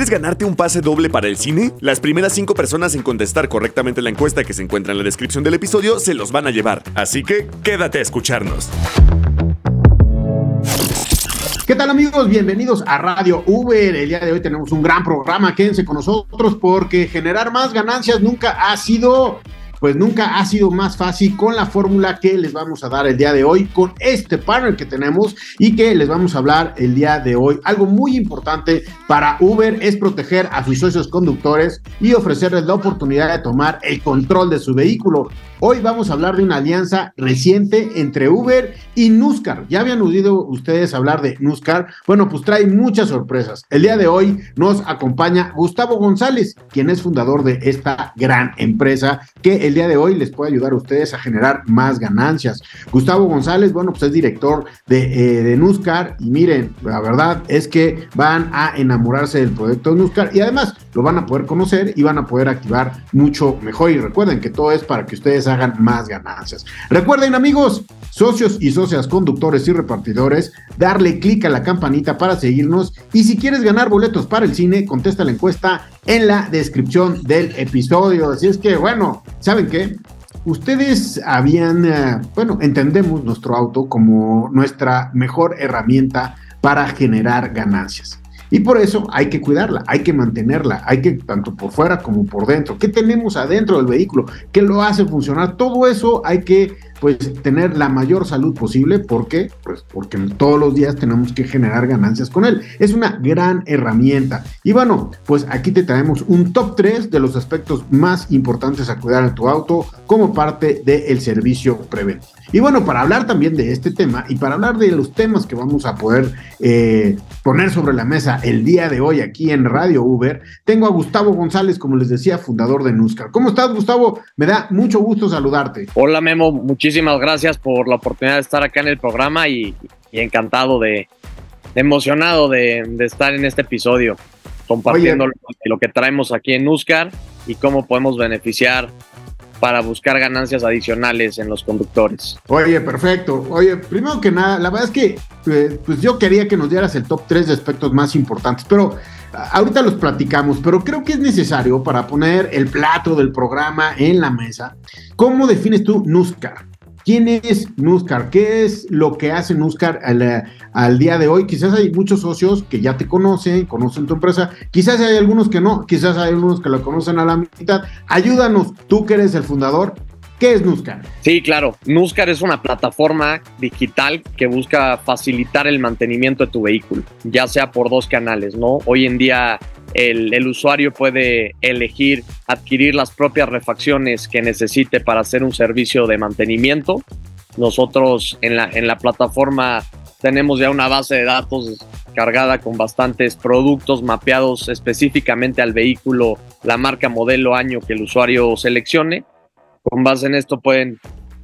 ¿Quieres ganarte un pase doble para el cine? Las primeras cinco personas en contestar correctamente la encuesta que se encuentra en la descripción del episodio se los van a llevar. Así que quédate a escucharnos. ¿Qué tal amigos? Bienvenidos a Radio Uber. El día de hoy tenemos un gran programa. Quédense con nosotros porque generar más ganancias nunca ha sido pues nunca ha sido más fácil con la fórmula que les vamos a dar el día de hoy, con este partner que tenemos y que les vamos a hablar el día de hoy. Algo muy importante para Uber es proteger a sus socios conductores y ofrecerles la oportunidad de tomar el control de su vehículo. Hoy vamos a hablar de una alianza reciente entre Uber y Nuscar. ¿Ya habían oído ustedes hablar de Nuscar? Bueno, pues trae muchas sorpresas. El día de hoy nos acompaña Gustavo González, quien es fundador de esta gran empresa que el día de hoy les puede ayudar a ustedes a generar más ganancias. Gustavo González, bueno, pues es director de, eh, de Nuscar y miren, la verdad es que van a enamorarse del proyecto de Nuscar y además lo van a poder conocer y van a poder activar mucho mejor. Y recuerden que todo es para que ustedes hagan más ganancias. Recuerden amigos, socios y socias, conductores y repartidores, darle clic a la campanita para seguirnos y si quieres ganar boletos para el cine, contesta la encuesta en la descripción del episodio. Así es que bueno, ¿saben qué? Ustedes habían, eh, bueno, entendemos nuestro auto como nuestra mejor herramienta para generar ganancias. Y por eso hay que cuidarla, hay que mantenerla, hay que, tanto por fuera como por dentro. ¿Qué tenemos adentro del vehículo? ¿Qué lo hace funcionar? Todo eso hay que pues tener la mayor salud posible. ¿Por qué? Pues porque todos los días tenemos que generar ganancias con él. Es una gran herramienta. Y bueno, pues aquí te traemos un top 3 de los aspectos más importantes a cuidar en tu auto como parte del servicio preventivo. Y bueno, para hablar también de este tema y para hablar de los temas que vamos a poder eh, poner sobre la mesa el día de hoy aquí en Radio Uber, tengo a Gustavo González, como les decía, fundador de Nuscar. ¿Cómo estás, Gustavo? Me da mucho gusto saludarte. Hola, Memo. Muchísimas gracias por la oportunidad de estar acá en el programa y, encantado de, emocionado de, estar en este episodio compartiendo lo, que traemos aquí en Nuscar y cómo podemos beneficiar para buscar ganancias adicionales en los conductores. Oye, perfecto. Oye, primero que nada, la verdad es que eh, pues yo quería que nos dieras el top 3 de aspectos más importantes, pero ahorita los platicamos, pero creo que es necesario para poner el plato del programa en la mesa. ¿Cómo defines tú Nuscar? ¿Quién es Nuscar? ¿Qué es lo que hace Nuscar al, día de hoy? Quizás hay muchos socios que ya te conocen, conocen tu empresa. Quizás hay algunos que no, quizás hay algunos que lo conocen a la mitad. Ayúdanos, tú que eres el fundador. ¿Qué es Nuscar? Sí, claro. Nuscar es una plataforma digital que busca facilitar el mantenimiento de tu vehículo, ya sea por dos canales, ¿no? Hoy en día el, usuario puede elegir adquirir las propias refacciones que necesite para hacer un servicio de mantenimiento. Nosotros en la, en la plataforma tenemos ya una base de datos cargada con bastantes productos mapeados específicamente al vehículo, la marca, modelo, año que el usuario seleccione. Con base en esto pueden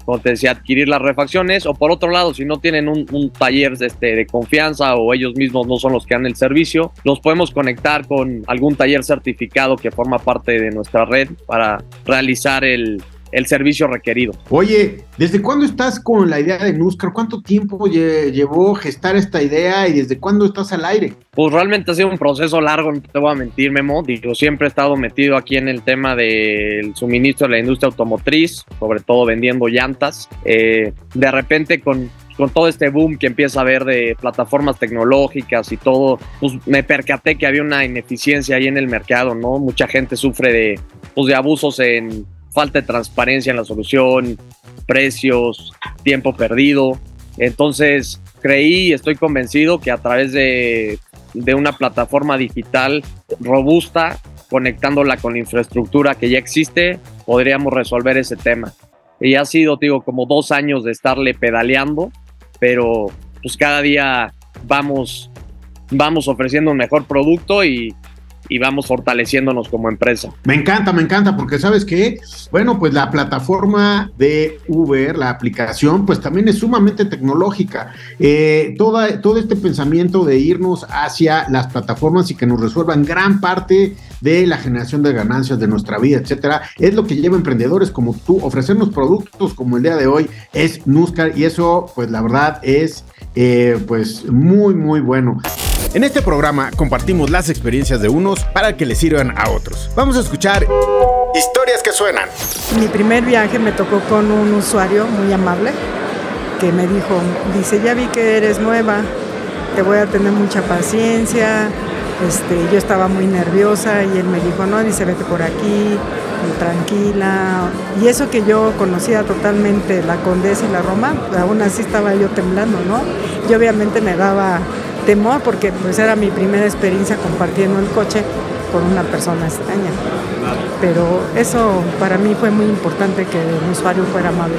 como te decía, adquirir las refacciones, o por otro lado, si no tienen un, taller de, este, de confianza o ellos mismos no son los que dan el servicio, los podemos conectar con algún taller certificado que forma parte de nuestra red para realizar el, el servicio requerido. Oye, ¿desde cuándo estás con la idea de Nuscar? ¿Cuánto tiempo llevó gestar esta idea y desde cuándo estás al aire? Pues realmente ha sido un proceso largo, no te voy a mentir, Memo. Digo, siempre he estado metido aquí en el tema del suministro de la industria automotriz, sobre todo vendiendo llantas. Eh, de repente con con todo este boom que empieza a haber de plataformas tecnológicas y todo, pues me percaté que había una ineficiencia ahí en el mercado, ¿no? Mucha gente sufre de, pues, de abusos en falta de transparencia en la solución, precios, tiempo perdido. Entonces creí y estoy convencido que a través de, una plataforma digital robusta, conectándola con la infraestructura que ya existe, podríamos resolver ese tema. Y ha sido, digo, como dos años de estarle pedaleando, pero pues cada día vamos, vamos ofreciendo un mejor producto y, y vamos fortaleciéndonos como empresa. Me encanta, me encanta, porque sabes que, bueno, pues la plataforma de Uber, la aplicación, pues también es sumamente tecnológica. Eh, toda, todo este pensamiento de irnos hacia las plataformas y que nos resuelvan gran parte de la generación de ganancias de nuestra vida, etcétera, es lo que lleva emprendedores como tú, ofrecernos productos como el día de hoy es Nuscar y eso, pues la verdad es eh, pues muy, muy bueno. En este programa compartimos las experiencias de unos para que les sirvan a otros. Vamos a escuchar historias que suenan. Mi primer viaje me tocó con un usuario muy amable que me dijo, dice, ya vi que eres nueva, te voy a tener mucha paciencia. Este, yo estaba muy nerviosa y él me dijo, no, dice, vete por aquí, tranquila. Y eso que yo conocía totalmente la Condesa y la Roma, aún así estaba yo temblando, ¿no? Y obviamente me daba temor porque pues era mi primera experiencia compartiendo el coche con una persona extraña. Pero eso para mí fue muy importante que el usuario fuera amable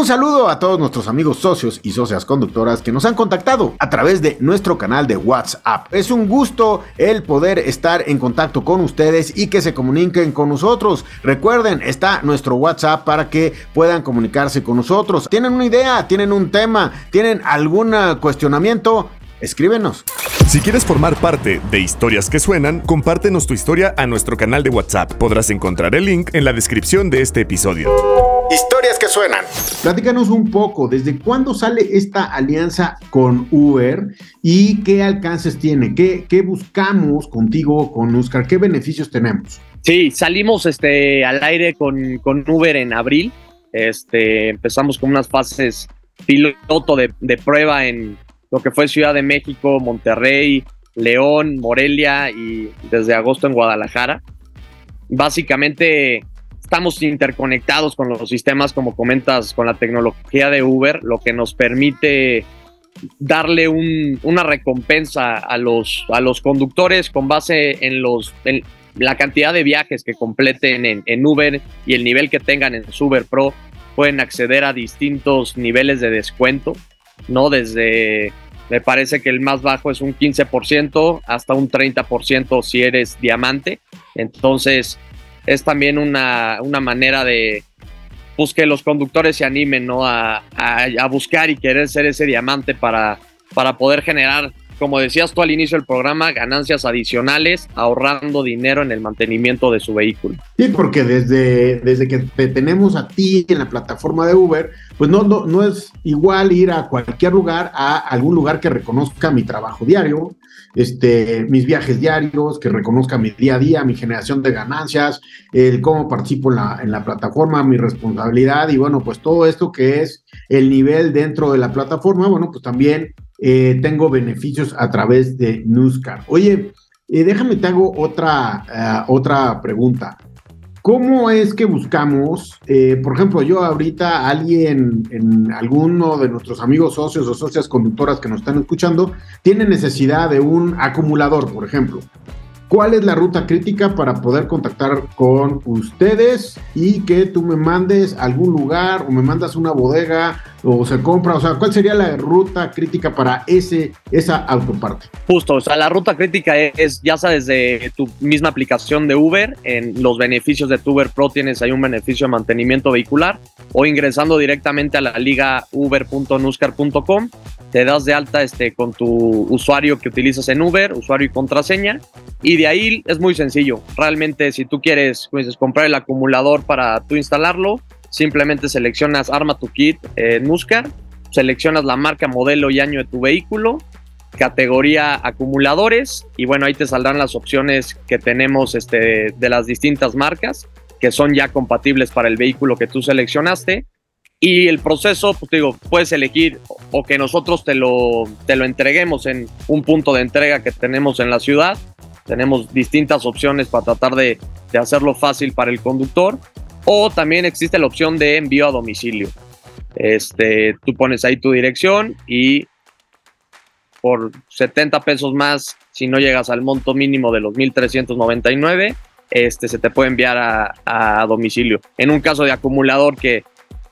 un saludo a todos nuestros amigos socios y socias conductoras que nos han contactado a través de nuestro canal de WhatsApp. Es un gusto el poder estar en contacto con ustedes y que se comuniquen con nosotros. Recuerden, está nuestro WhatsApp para que puedan comunicarse con nosotros. ¿Tienen una idea? ¿Tienen un tema? ¿Tienen algún cuestionamiento? Escríbenos. Si quieres formar parte de Historias que Suenan, compártenos tu historia a nuestro canal de WhatsApp. Podrás encontrar el link en la descripción de este episodio. Historias que suenan. Platícanos un poco, ¿desde cuándo sale esta alianza con Uber y qué alcances tiene? ¿Qué, qué buscamos contigo, con Oscar? ¿Qué beneficios tenemos? Sí, salimos este, al aire con, con Uber en abril. Este, empezamos con unas fases piloto de, de prueba en lo que fue Ciudad de México, Monterrey, León, Morelia y desde agosto en Guadalajara. Básicamente estamos interconectados con los sistemas, como comentas, con la tecnología de Uber, lo que nos permite darle una recompensa a los, a los conductores con base en, los, la cantidad de viajes que completen en, en Uber y el nivel que tengan en Uber Pro. Pueden acceder a distintos niveles de descuento, ¿no? Desde, me parece que el más bajo es un 15% hasta un 30% si eres diamante. Entonces, es también una, manera de pues, que los conductores se animen ¿no? a, buscar y querer ser ese diamante para, para poder generar, como decías tú al inicio del programa, ganancias adicionales, ahorrando dinero en el mantenimiento de su vehículo. Sí, porque desde, desde que te tenemos a ti en la plataforma de Uber, pues no, no, no es igual ir a cualquier lugar a algún lugar que reconozca mi trabajo diario, este, mis viajes diarios, que reconozca mi día a día, mi generación de ganancias, el cómo participo en la, en la plataforma, mi responsabilidad y bueno, pues todo esto que es el nivel dentro de la plataforma, bueno, pues también eh, tengo beneficios a través de Newscar. Oye, eh, déjame te hago otra, eh, otra pregunta. ¿Cómo es que buscamos, por ejemplo, yo ahorita, alguien, en alguno de nuestros amigos socios o socias conductoras que nos están escuchando, tiene necesidad de un acumulador, por ejemplo? cuál es la ruta crítica para poder contactar con ustedes y que tú me mandes a algún lugar o me mandas una bodega o se compra, o sea, ¿cuál sería la ruta crítica para ese, esa autoparte? Justo, o sea, la ruta crítica es ya sea desde tu misma aplicación de Uber, en los beneficios de tu Uber Pro tienes ahí un beneficio de mantenimiento vehicular o ingresando directamente a la liga uber.nuscar.com, te das de alta este, con tu usuario que utilizas en Uber, usuario y contraseña, y de ahí es muy sencillo. Realmente, si tú quieres pues, comprar el acumulador para tú instalarlo, simplemente seleccionas Arma tu Kit en Muscar, seleccionas la marca, modelo y año de tu vehículo, categoría acumuladores, y bueno, ahí te saldrán las opciones que tenemos este, de las distintas marcas que son ya compatibles para el vehículo que tú seleccionaste. Y el proceso, pues digo, puedes elegir o que nosotros te lo, te lo entreguemos en un punto de entrega que tenemos en la ciudad tenemos distintas opciones para tratar de, hacerlo fácil para el conductor. O también existe la opción de envío a domicilio. Este, tú pones ahí tu dirección y por 70 pesos más, si no llegas al monto mínimo de los 1.399, este, se te puede enviar a, a, domicilio. En un caso de acumulador que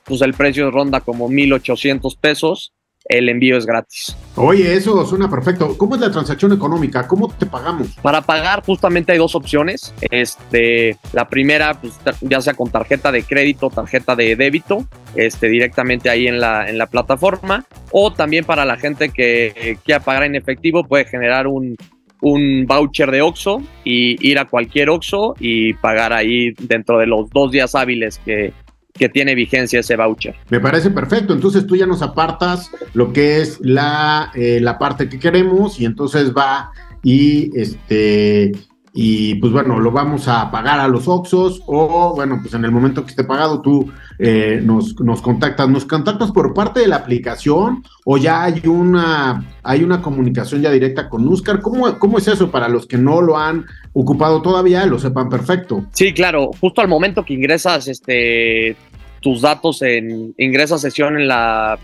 pues el precio ronda como 1.800 pesos, el envío es gratis. Oye, eso suena perfecto. ¿Cómo es la transacción económica? ¿Cómo te pagamos? Para pagar justamente hay dos opciones. Este, la primera, pues, ya sea con tarjeta de crédito, tarjeta de débito, este, directamente ahí en la, en la plataforma, o también para la gente que quiera pagar en efectivo, puede generar un, un voucher de OXO y ir a cualquier OXO y pagar ahí dentro de los dos días hábiles que, que tiene vigencia ese voucher. Me parece perfecto. Entonces tú ya nos apartas lo que es la, eh, la parte que queremos y entonces va y este y pues bueno, lo vamos a pagar a los Oxos o bueno, pues en el momento que esté pagado tú eh, nos, nos contactas. ¿Nos contactas por parte de la aplicación o ya hay una, hay una comunicación ya directa con Nuscar? ¿Cómo, ¿Cómo es eso para los que no lo han ocupado todavía, lo sepan perfecto? Sí, claro, justo al momento que ingresas este, tus datos en ingresa sesión en la,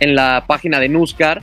en la página de Nuscar,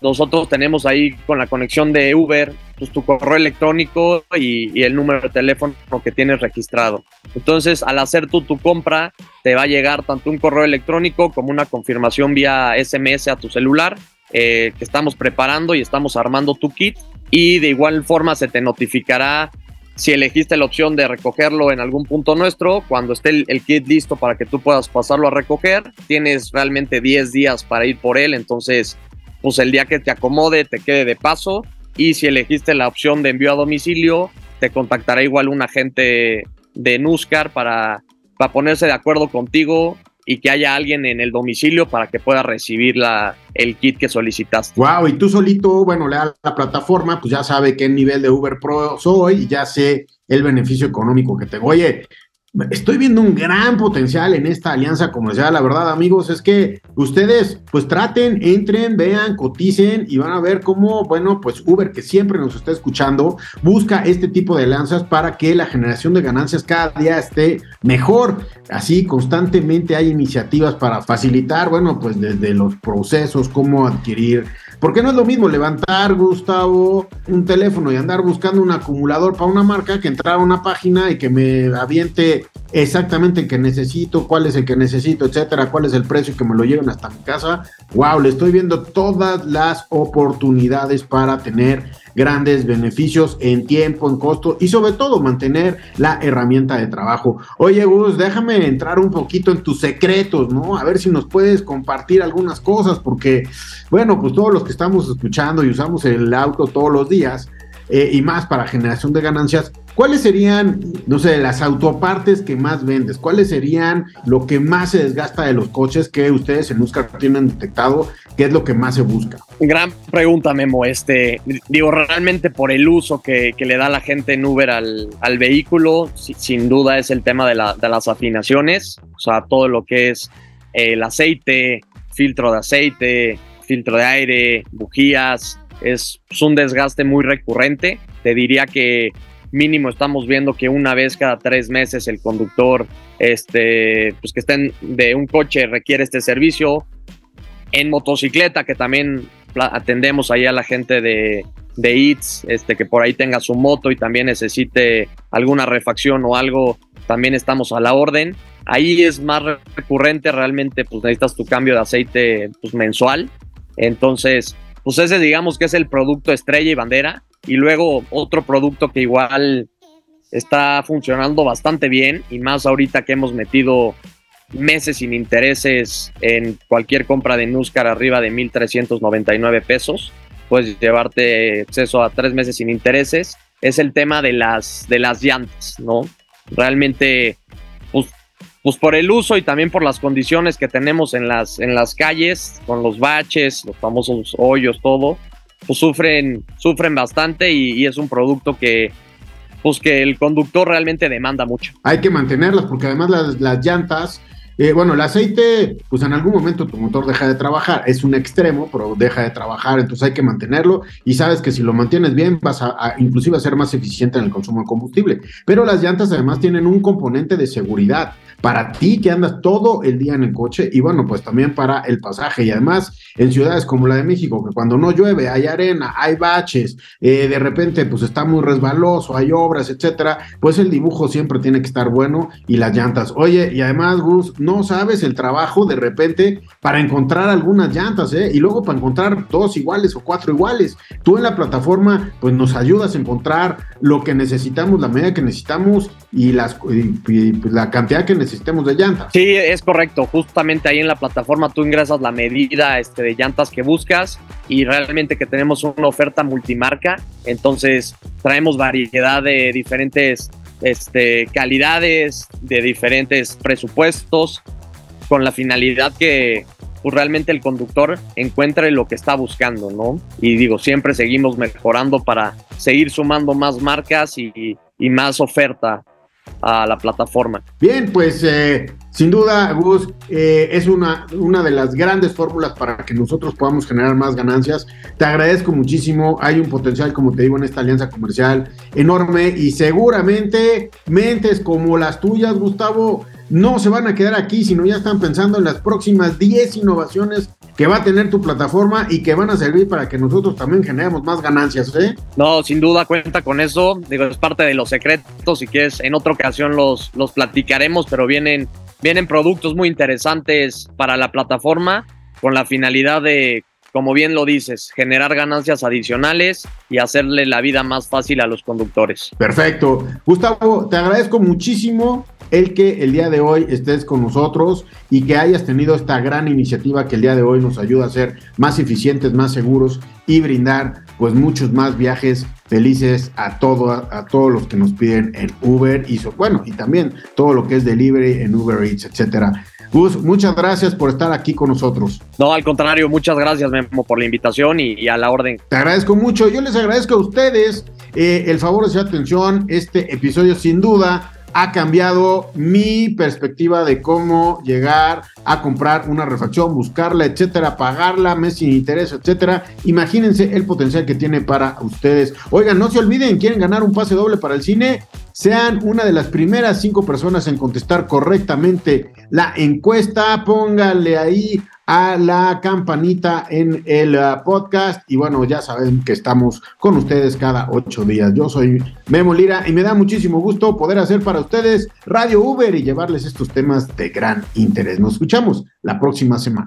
nosotros tenemos ahí con la conexión de Uber pues, tu correo electrónico y, el número de teléfono que tienes registrado. Entonces, al hacer tú tu compra, te va a llegar tanto un correo electrónico como una confirmación vía SMS a tu celular eh, que estamos preparando y estamos armando tu kit. Y de igual forma se te notificará si elegiste la opción de recogerlo en algún punto nuestro, cuando esté el, el, kit listo para que tú puedas pasarlo a recoger, tienes realmente 10 días para ir por él, entonces pues el día que te acomode, te quede de paso. Y si elegiste la opción de envío a domicilio, te contactará igual un agente de Nuscar para, para ponerse de acuerdo contigo y que haya alguien en el domicilio para que pueda recibir la, el kit que solicitaste. Wow, y tú solito, bueno, le da la plataforma, pues ya sabe qué nivel de Uber Pro soy y ya sé el beneficio económico que tengo. Oye, Estoy viendo un gran potencial en esta alianza comercial. La verdad, amigos, es que ustedes pues traten, entren, vean, coticen y van a ver cómo, bueno, pues Uber, que siempre nos está escuchando, busca este tipo de alianzas para que la generación de ganancias cada día esté mejor. Así, constantemente hay iniciativas para facilitar, bueno, pues desde los procesos, cómo adquirir porque no es lo mismo levantar, Gustavo, un teléfono y andar buscando un acumulador para una marca que entrar a una página y que me aviente exactamente el que necesito, cuál es el que necesito, etcétera, cuál es el precio que me lo lleven hasta mi casa. Wow, le estoy viendo todas las oportunidades para tener grandes beneficios en tiempo, en costo y sobre todo mantener la herramienta de trabajo. Oye, Gus, déjame entrar un poquito en tus secretos, ¿no? A ver si nos puedes compartir algunas cosas, porque, bueno, pues todos los que estamos escuchando y usamos el auto todos los días, eh, y más para generación de ganancias, ¿cuáles serían, no sé, las autopartes que más vendes? ¿Cuáles serían lo que más se desgasta de los coches que ustedes en Uscar tienen detectado? ¿Qué es lo que más se busca? Gran pregunta, Memo. Este, digo, realmente por el uso que, le da la gente en Uber al, vehículo, sin duda es el tema de, de las afinaciones, o sea, todo lo que es el aceite, filtro de aceite, filtro de aire, bujías, es, un desgaste muy recurrente. Te diría que mínimo estamos viendo que una vez cada tres meses el conductor este, pues que estén de un coche requiere este servicio. En motocicleta, que también atendemos ahí a la gente de, de ITS, este, que por ahí tenga su moto y también necesite alguna refacción o algo, también estamos a la orden. Ahí es más recurrente, realmente pues necesitas tu cambio de aceite pues, mensual. Entonces, pues ese digamos que es el producto estrella y bandera. Y luego otro producto que igual está funcionando bastante bien y más ahorita que hemos metido meses sin intereses en cualquier compra de Nuscar arriba de 1.399 pesos. Puedes llevarte acceso a tres meses sin intereses. Es el tema de las, de las llantas, ¿no? Realmente pues por el uso y también por las condiciones que tenemos en las, en las calles, con los baches, los famosos hoyos, todo, pues sufren, sufren bastante y, es un producto que, pues que el conductor realmente demanda mucho. Hay que mantenerlas porque además las, las llantas eh, bueno, el aceite, pues en algún momento tu motor deja de trabajar, es un extremo, pero deja de trabajar, entonces hay que mantenerlo y sabes que si lo mantienes bien vas a, inclusive a ser más eficiente en el consumo de combustible. Pero las llantas además tienen un componente de seguridad para ti que andas todo el día en el coche y bueno, pues también para el pasaje y además en ciudades como la de México, que cuando no llueve hay arena, hay baches, eh, de repente pues está muy resbaloso, hay obras, etcétera, pues el dibujo siempre tiene que estar bueno y las llantas. Oye, y además, Gus, no sabes el trabajo de repente para encontrar algunas llantas, ¿eh? Y luego para encontrar dos iguales o cuatro iguales. Tú en la plataforma, pues nos ayudas a encontrar lo que necesitamos, la medida que necesitamos y, las, pues, la cantidad que necesitemos de llantas. Sí, es correcto. Justamente ahí en la plataforma tú ingresas la medida este, de llantas que buscas y realmente que tenemos una oferta multimarca. Entonces traemos variedad de diferentes este, calidades, de diferentes presupuestos, con la finalidad que pues, realmente el conductor encuentre lo que está buscando, ¿no? Y digo, siempre seguimos mejorando para seguir sumando más marcas y, y más oferta a la plataforma. Bien, pues eh, sin duda, Gus, eh, es una, una de las grandes fórmulas para que nosotros podamos generar más ganancias. Te agradezco muchísimo. Hay un potencial, como te digo, en esta alianza comercial enorme y seguramente mentes como las tuyas, Gustavo, no se van a quedar aquí, sino ya están pensando en las próximas 10 innovaciones que va a tener tu plataforma y que van a servir para que nosotros también generemos más ganancias, ¿eh? No, sin duda cuenta con eso. Digo, es parte de los secretos. Si quieres, en otra ocasión los, los platicaremos, pero vienen, vienen productos muy interesantes para la plataforma con la finalidad de, como bien lo dices, generar ganancias adicionales y hacerle la vida más fácil a los conductores. Perfecto. Gustavo, te agradezco muchísimo el que el día de hoy estés con nosotros y que hayas tenido esta gran iniciativa que el día de hoy nos ayuda a ser más eficientes, más seguros y brindar pues muchos más viajes felices a, todo, a, todos los que nos piden en Uber y bueno, y también todo lo que es delivery en Uber Eats, etcétera. Gus, muchas gracias por estar aquí con nosotros. No, al contrario, muchas gracias, Memo, por la invitación y, a la orden. Te agradezco mucho. Yo les agradezco a ustedes eh, el favor de su atención. Este episodio, sin duda, ha cambiado mi perspectiva de cómo llegar a comprar una refacción, buscarla, etcétera, pagarla, mes sin interés, etcétera. Imagínense el potencial que tiene para ustedes. Oigan, no se olviden, quieren ganar un pase doble para el cine, sean una de las primeras cinco personas en contestar correctamente la encuesta, póngale ahí a la campanita en el uh, podcast. Y bueno, ya saben que estamos con ustedes cada ocho días. Yo soy Memo Lira y me da muchísimo gusto poder hacer para ustedes Radio Uber y llevarles estos temas de gran interés. Nos escuchamos la próxima semana.